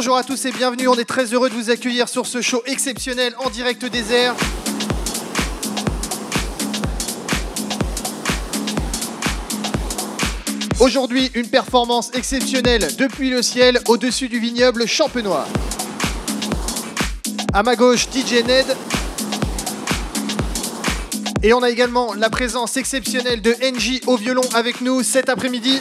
Bonjour à tous et bienvenue, on est très heureux de vous accueillir sur ce show exceptionnel en direct des airs. Aujourd'hui, une performance exceptionnelle depuis le ciel au-dessus du vignoble champenois. À ma gauche, DJ Ned. Et on a également la présence exceptionnelle de NJ au violon avec nous cet après-midi.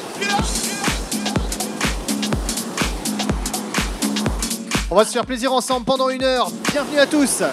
On va se faire plaisir ensemble pendant une heure. Bienvenue à tous.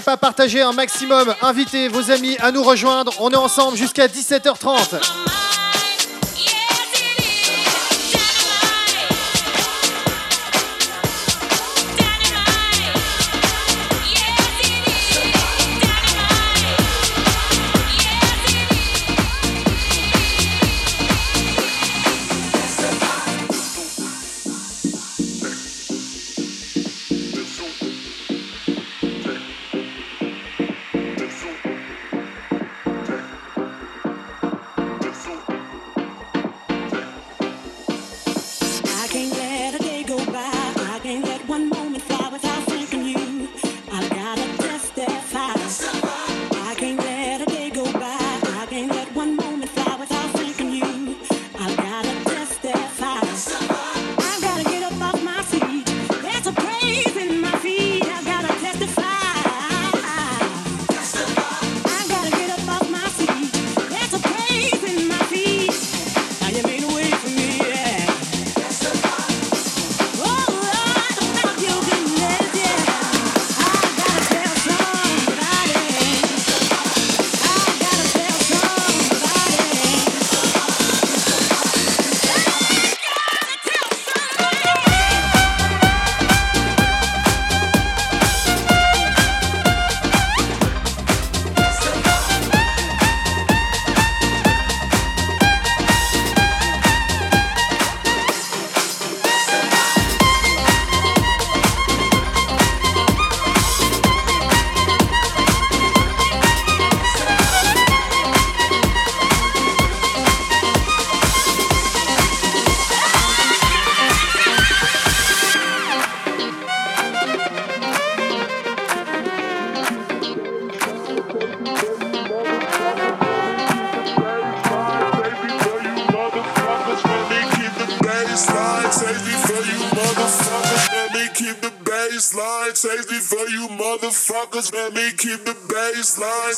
Pas, partagez un maximum. Invitez vos amis à nous rejoindre. On est ensemble jusqu'à 17h30. line. Taste me for you motherfuckers. Let me keep the baseline.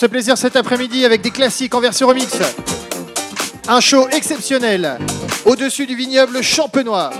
Ce plaisir cet après-midi avec des classiques en version remix. Un show exceptionnel au-dessus du vignoble champenois.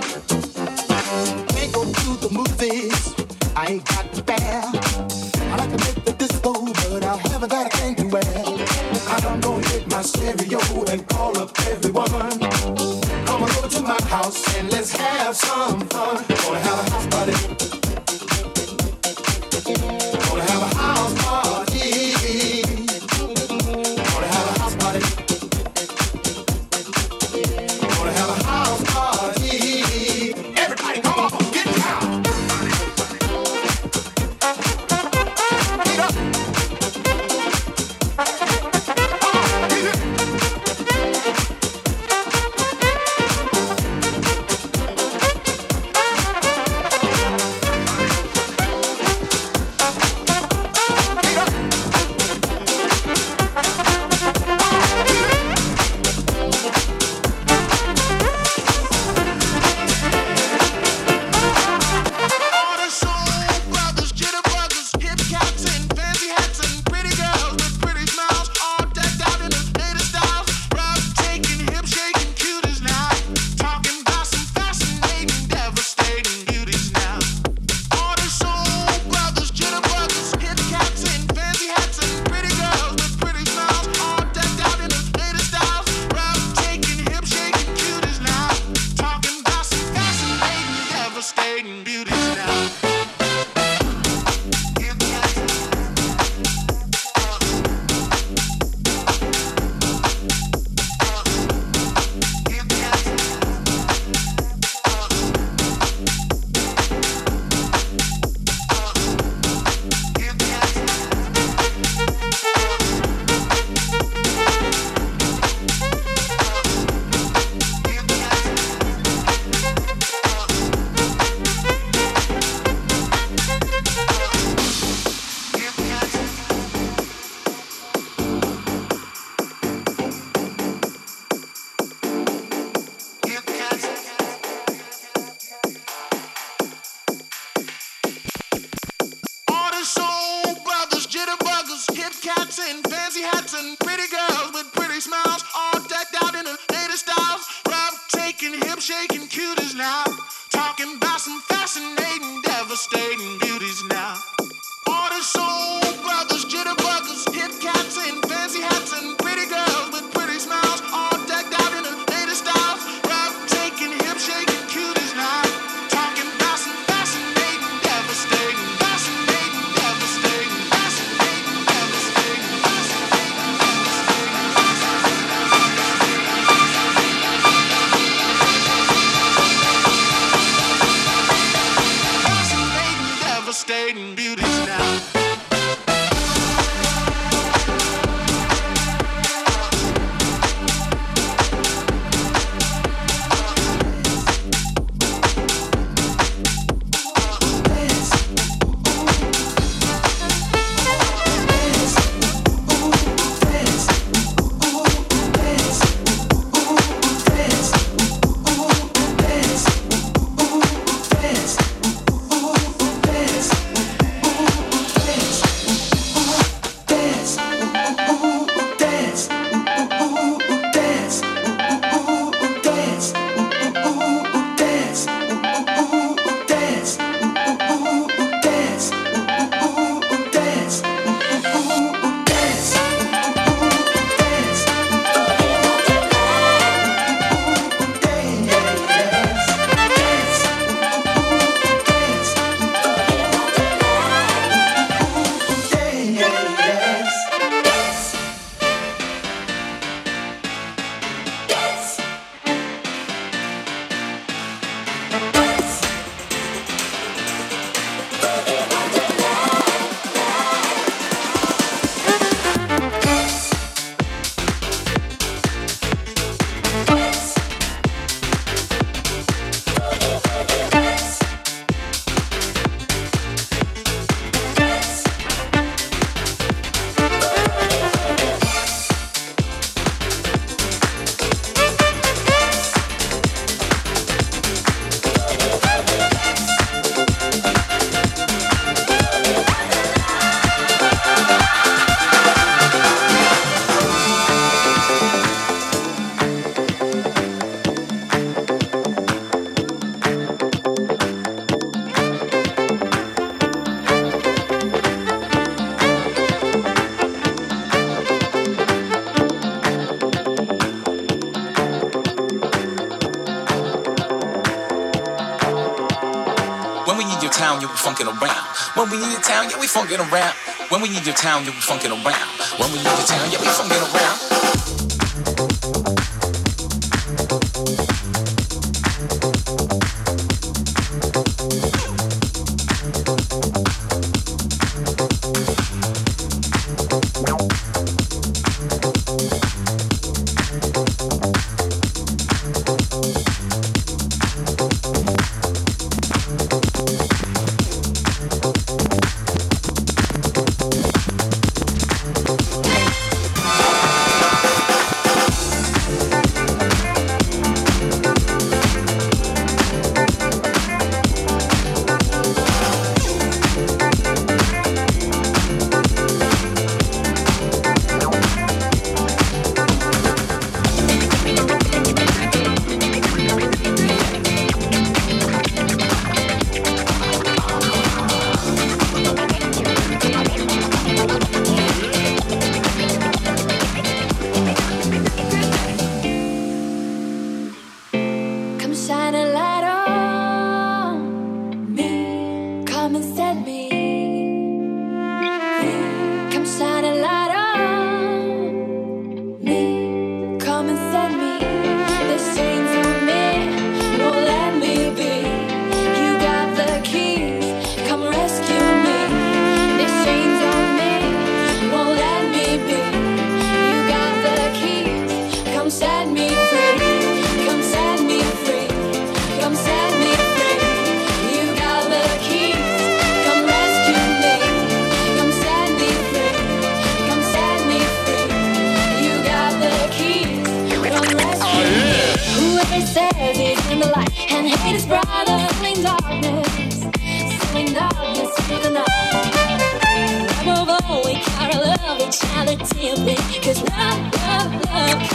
Town, yeah, funkin' around. When we need your town, yeah, we funkin' around. When we need your town, yeah, we funkin' around. When we need your town, yeah, we funkin' around.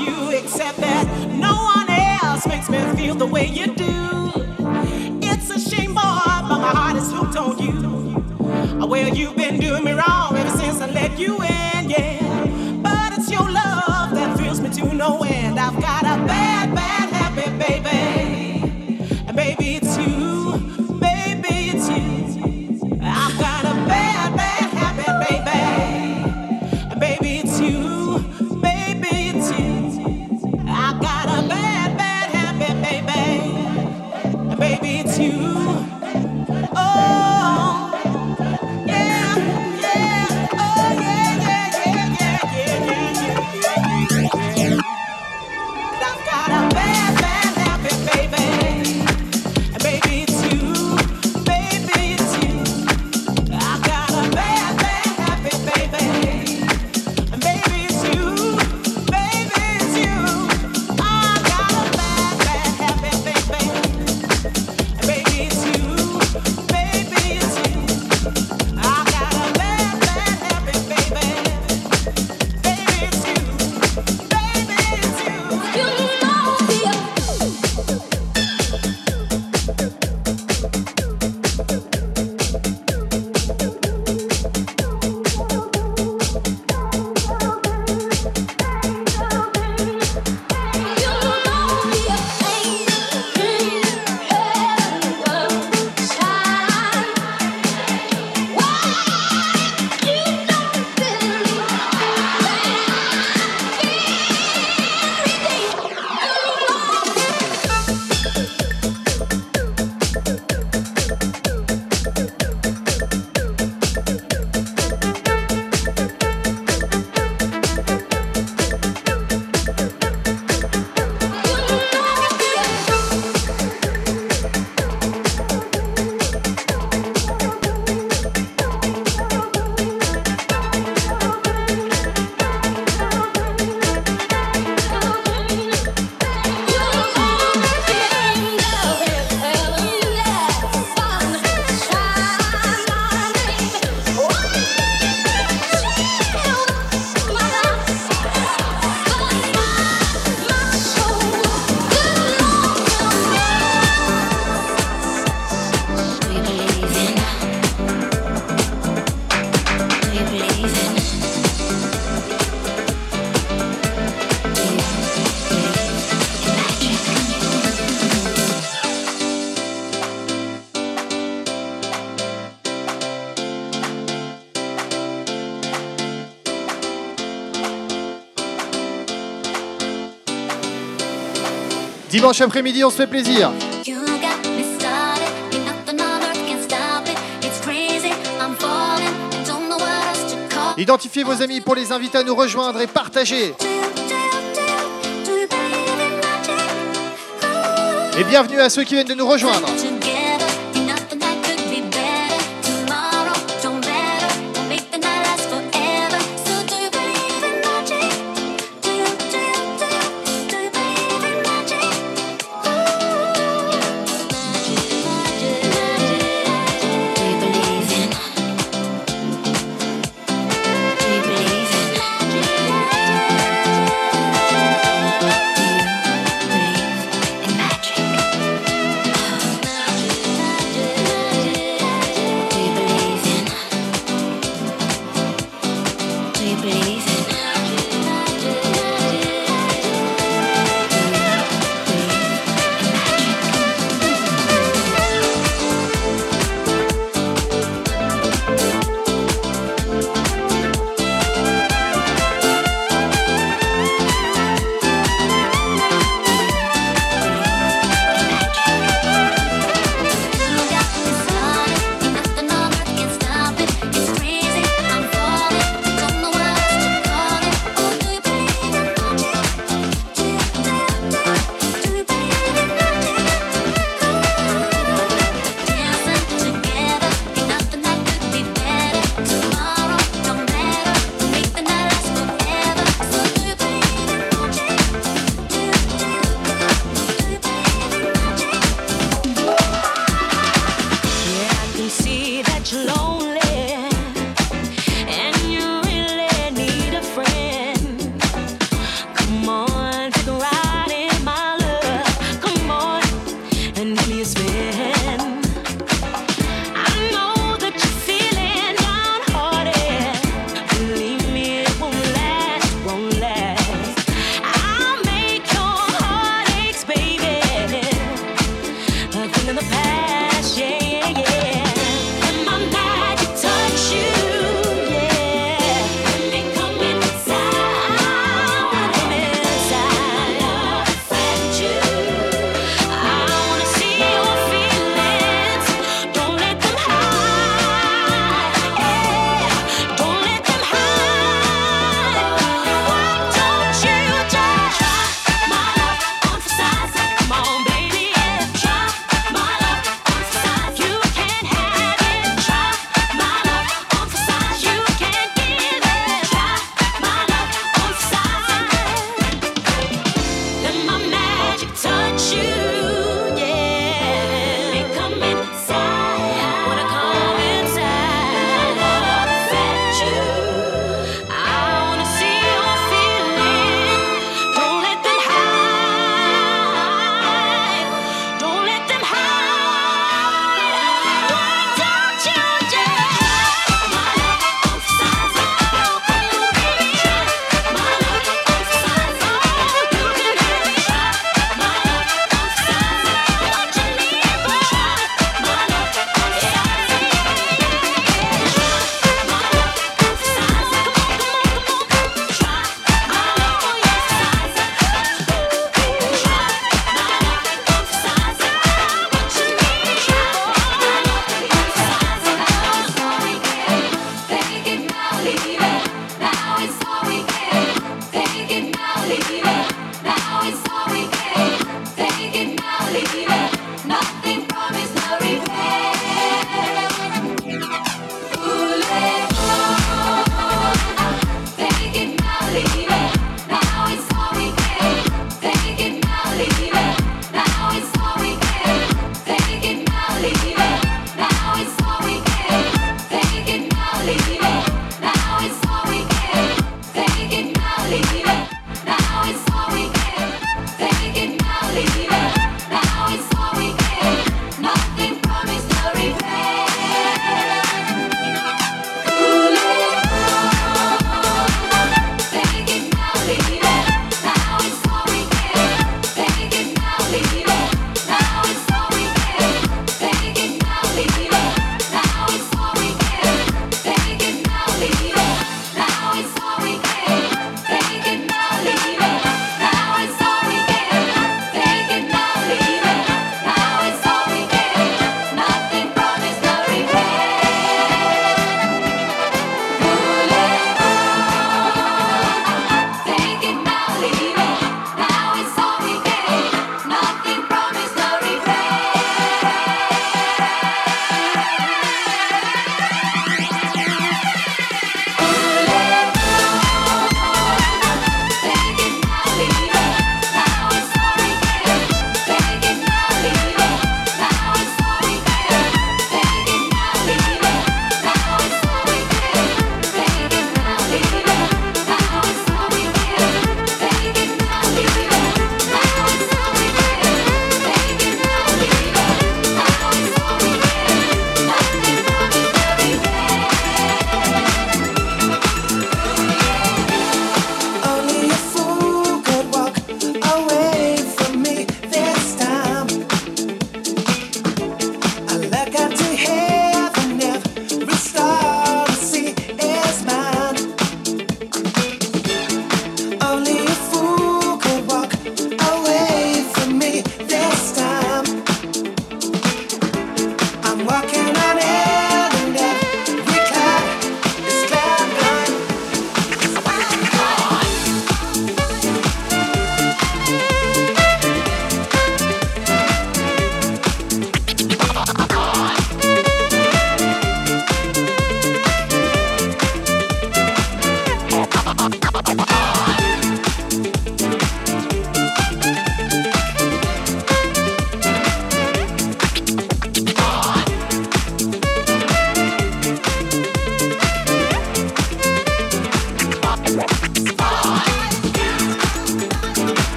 you, except that no one else makes me feel the way you do. It's a shame, boy, but my heart is hooked on you. Well, you've been doing me wrong ever since I let you in, yeah. But it's your love that fills me to no end. I've got a baby dimanche après-midi, on se fait plaisir. Identifiez vos amis pour les inviter à nous rejoindre et partager. Et bienvenue à ceux qui viennent de nous rejoindre.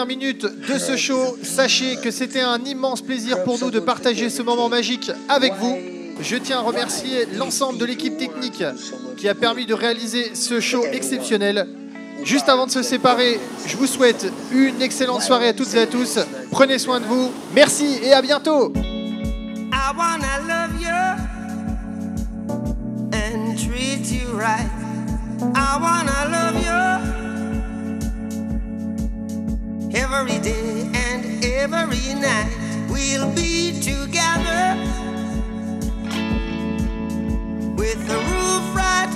Dernières minutes de ce show. Sachez que c'était un immense plaisir pour nous de partager ce moment magique avec vous. Je tiens à remercier l'ensemble de l'équipe technique qui a permis de réaliser ce show exceptionnel. Juste avant de se séparer, je vous souhaite une excellente soirée à toutes et à tous. Prenez soin de vous. Merci et à bientôt. Every day and every night. We'll be together with the roof right